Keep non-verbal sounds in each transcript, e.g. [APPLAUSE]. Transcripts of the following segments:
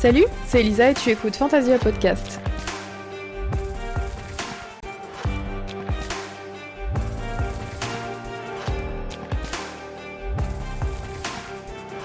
Salut, c'est Elisa et tu écoutes Fantasia Podcast.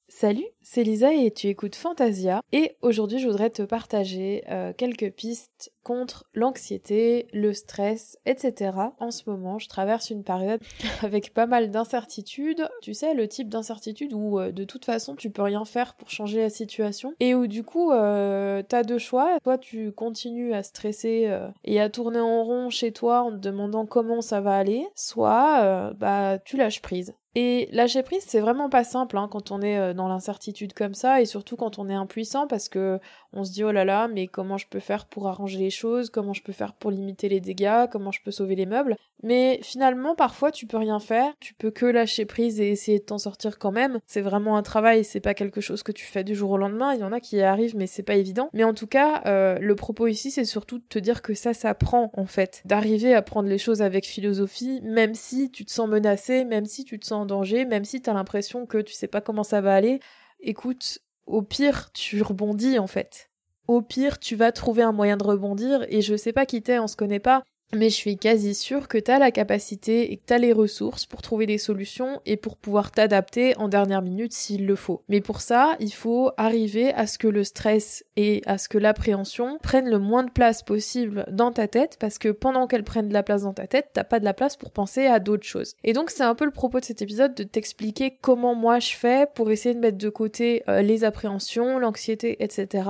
Salut, c'est Lisa et tu écoutes Fantasia. Et aujourd'hui, je voudrais te partager euh, quelques pistes contre l'anxiété, le stress, etc. En ce moment, je traverse une période [LAUGHS] avec pas mal d'incertitudes. Tu sais, le type d'incertitude où euh, de toute façon, tu peux rien faire pour changer la situation et où du coup, euh, t'as deux choix. Soit tu continues à stresser euh, et à tourner en rond chez toi en te demandant comment ça va aller, soit bah tu lâches prise. Et lâcher prise, c'est vraiment pas simple hein, quand on est euh, dans l'incertitude comme ça, et surtout quand on est impuissant, parce que on se dit oh là là, mais comment je peux faire pour arranger les choses, comment je peux faire pour limiter les dégâts, comment je peux sauver les meubles? Mais finalement, parfois, tu peux rien faire, tu peux que lâcher prise et essayer de t'en sortir quand même. C'est vraiment un travail, c'est pas quelque chose que tu fais du jour au lendemain. Il y en a qui y arrivent, mais c'est pas évident. Mais en tout cas, euh, le propos ici, c'est surtout de te dire que ça s'apprend en fait, d'arriver à prendre les choses avec philosophie, même si tu te sens menacé, même si tu te sens danger, même si t'as l'impression que tu sais pas comment ça va aller, écoute, au pire, tu rebondis en fait. Au pire, tu vas trouver un moyen de rebondir et je sais pas qui t'es, on se connaît pas, mais je suis quasi sûre que t'as la capacité et que t'as les ressources pour trouver des solutions et pour pouvoir t'adapter en dernière minute s'il le faut. Mais pour ça, il faut arriver à ce que le stress et à ce que l'appréhension prennent le moins de place possible dans ta tête parce que pendant qu'elles prennent de la place dans ta tête, t'as pas de la place pour penser à d'autres choses. Et donc c'est un peu le propos de cet épisode de t'expliquer comment moi je fais pour essayer de mettre de côté euh, les appréhensions, l'anxiété, etc.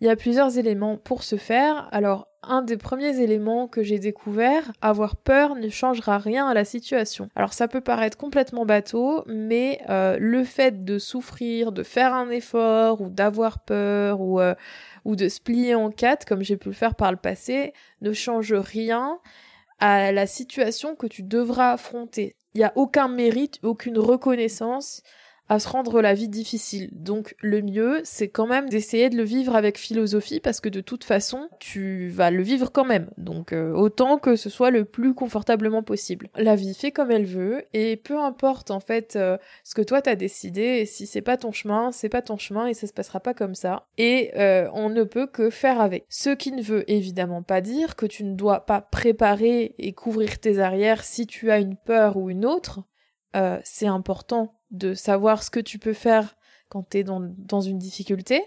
Il y a plusieurs éléments pour ce faire. Alors, un des premiers éléments que j'ai découvert, avoir peur ne changera rien à la situation. Alors ça peut paraître complètement bateau, mais euh, le fait de souffrir, de faire un effort, ou d'avoir peur, ou, euh, ou de se plier en quatre, comme j'ai pu le faire par le passé, ne change rien à la situation que tu devras affronter. Il n'y a aucun mérite, aucune reconnaissance à se rendre la vie difficile. Donc le mieux, c'est quand même d'essayer de le vivre avec philosophie parce que de toute façon, tu vas le vivre quand même. Donc euh, autant que ce soit le plus confortablement possible. La vie fait comme elle veut et peu importe en fait euh, ce que toi t'as décidé si c'est pas ton chemin, c'est pas ton chemin et ça se passera pas comme ça. Et euh, on ne peut que faire avec. Ce qui ne veut évidemment pas dire que tu ne dois pas préparer et couvrir tes arrières si tu as une peur ou une autre. C'est important de savoir ce que tu peux faire quand tu es dans, dans une difficulté,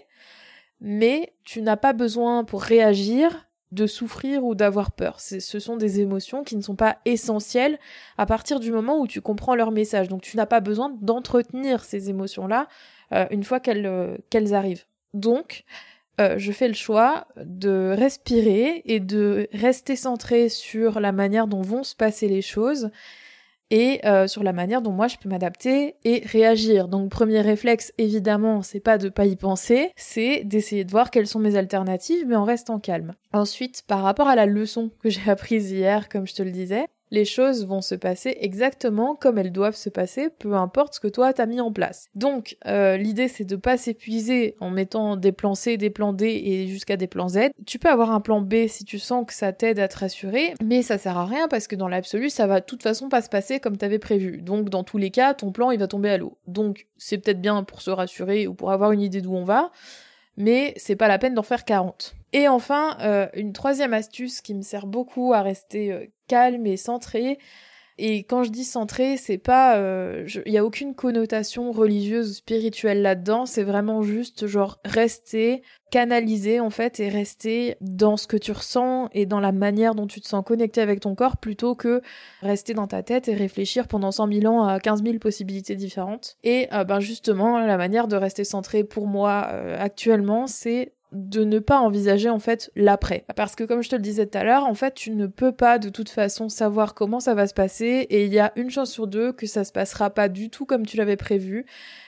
mais tu n'as pas besoin pour réagir de souffrir ou d'avoir peur. Ce sont des émotions qui ne sont pas essentielles à partir du moment où tu comprends leur message. Donc tu n'as pas besoin d'entretenir ces émotions-là euh, une fois qu'elles euh, arrivent. Donc euh, je fais le choix de respirer et de rester centré sur la manière dont vont se passer les choses et euh, sur la manière dont moi je peux m'adapter et réagir. Donc premier réflexe évidemment, c'est pas de pas y penser, c'est d'essayer de voir quelles sont mes alternatives mais en restant calme. Ensuite, par rapport à la leçon que j'ai apprise hier comme je te le disais, les choses vont se passer exactement comme elles doivent se passer, peu importe ce que toi t'as mis en place. Donc euh, l'idée c'est de pas s'épuiser en mettant des plans C, des plans D et jusqu'à des plans Z. Tu peux avoir un plan B si tu sens que ça t'aide à te rassurer, mais ça sert à rien parce que dans l'absolu ça va de toute façon pas se passer comme t'avais prévu. Donc dans tous les cas ton plan il va tomber à l'eau. Donc c'est peut-être bien pour se rassurer ou pour avoir une idée d'où on va, mais c'est pas la peine d'en faire 40. Et enfin, euh, une troisième astuce qui me sert beaucoup à rester euh, calme et centré. Et quand je dis centré, c'est pas, il euh, y a aucune connotation religieuse ou spirituelle là-dedans. C'est vraiment juste genre rester canalisé en fait et rester dans ce que tu ressens et dans la manière dont tu te sens connecté avec ton corps plutôt que rester dans ta tête et réfléchir pendant 100 000 ans à 15 000 possibilités différentes. Et ben justement, la manière de rester centré pour moi actuellement, c'est de ne pas envisager en fait l'après. Parce que comme je te le disais tout à l'heure, en fait, tu ne peux pas de toute façon savoir comment ça va se passer et il y a une chance sur deux que ça se passera pas du tout comme tu l'avais prévu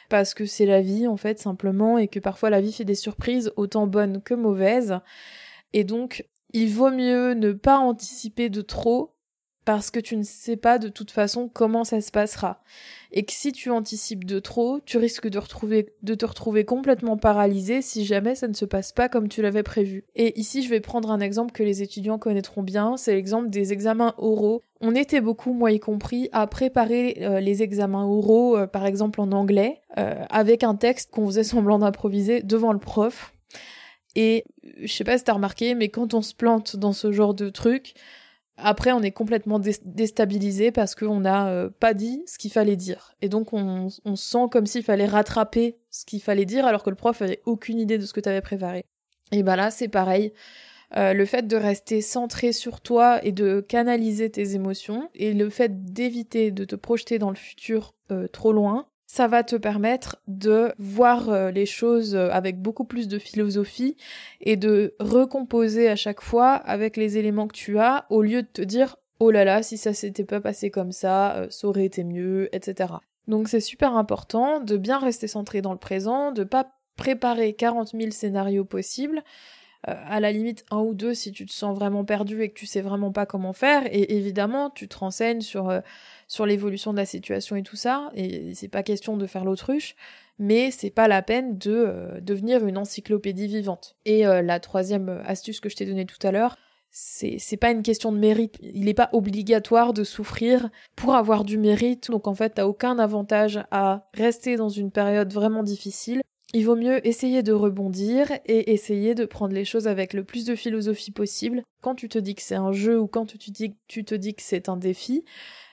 parce que c'est la vie en fait simplement et que parfois la vie fait des surprises autant bonnes que mauvaises. Et donc, il vaut mieux ne pas anticiper de trop parce que tu ne sais pas de toute façon comment ça se passera. Et que si tu anticipes de trop, tu risques de, te retrouver complètement paralysé si jamais ça ne se passe pas comme tu l'avais prévu. Et ici, je vais prendre un exemple que les étudiants connaîtront bien, c'est l'exemple des examens oraux. On était beaucoup, moi y compris, à préparer euh, les examens oraux, euh, par exemple en anglais, euh, avec un texte qu'on faisait semblant d'improviser devant le prof Et je sais pas si t'as remarqué, mais quand on se plante dans ce genre de truc, après on est complètement déstabilisé parce qu'on n'a euh, pas dit ce qu'il fallait dire. Et donc on, sent comme s'il fallait rattraper ce qu'il fallait dire alors que le prof avait aucune idée de ce que t'avais préparé. Et bah là c'est pareil. Euh, le fait de rester centré sur toi et de canaliser tes émotions et le fait d'éviter de te projeter dans le futur euh, trop loin, ça va te permettre de voir euh, les choses avec beaucoup plus de philosophie et de recomposer à chaque fois avec les éléments que tu as au lieu de te dire oh là là si ça s'était pas passé comme ça ça aurait été mieux etc. Donc c'est super important de bien rester centré dans le présent, de pas préparer 40 000 scénarios possibles, euh, à la limite un ou deux si tu te sens vraiment perdu et que tu sais vraiment pas comment faire. Et évidemment, tu te renseignes sur, euh, sur l'évolution de la situation et tout ça. Et c'est pas question de faire l'autruche, mais c'est pas la peine de euh, devenir une encyclopédie vivante. Et la troisième astuce que je t'ai donnée tout à l'heure, c'est c'est pas une question de mérite. Il n'est pas obligatoire de souffrir pour avoir du mérite. Donc en fait, t'as aucun avantage à rester dans une période vraiment difficile il vaut mieux essayer de rebondir et essayer de prendre les choses avec le plus de philosophie possible. Quand tu te dis que c'est un jeu ou quand tu te dis, que c'est un défi,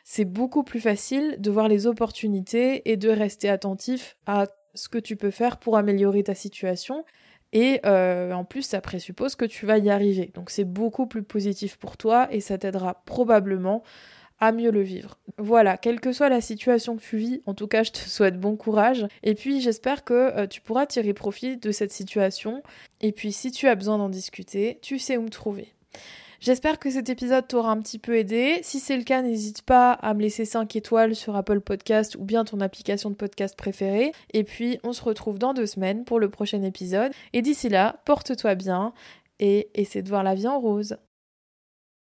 c'est beaucoup plus facile de voir les opportunités et de rester attentif à ce que tu peux faire pour améliorer ta situation. Et euh, en plus, ça présuppose que tu vas y arriver. Donc c'est beaucoup plus positif pour toi et ça t'aidera probablement mieux le vivre. Voilà, quelle que soit la situation que tu vis, en tout cas, je te [LAUGHS] souhaite bon courage. Et puis, j'espère que euh, tu pourras tirer profit de cette situation. Et puis, si tu as besoin d'en discuter, tu sais où me trouver. J'espère que cet épisode t'aura un petit peu aidé. Si c'est le cas, n'hésite pas à me laisser 5 étoiles sur Apple Podcast ou bien ton application de podcast préférée. Et puis, on se retrouve dans deux semaines pour le prochain épisode. Et d'ici là, porte-toi bien et essaie de voir la vie en rose.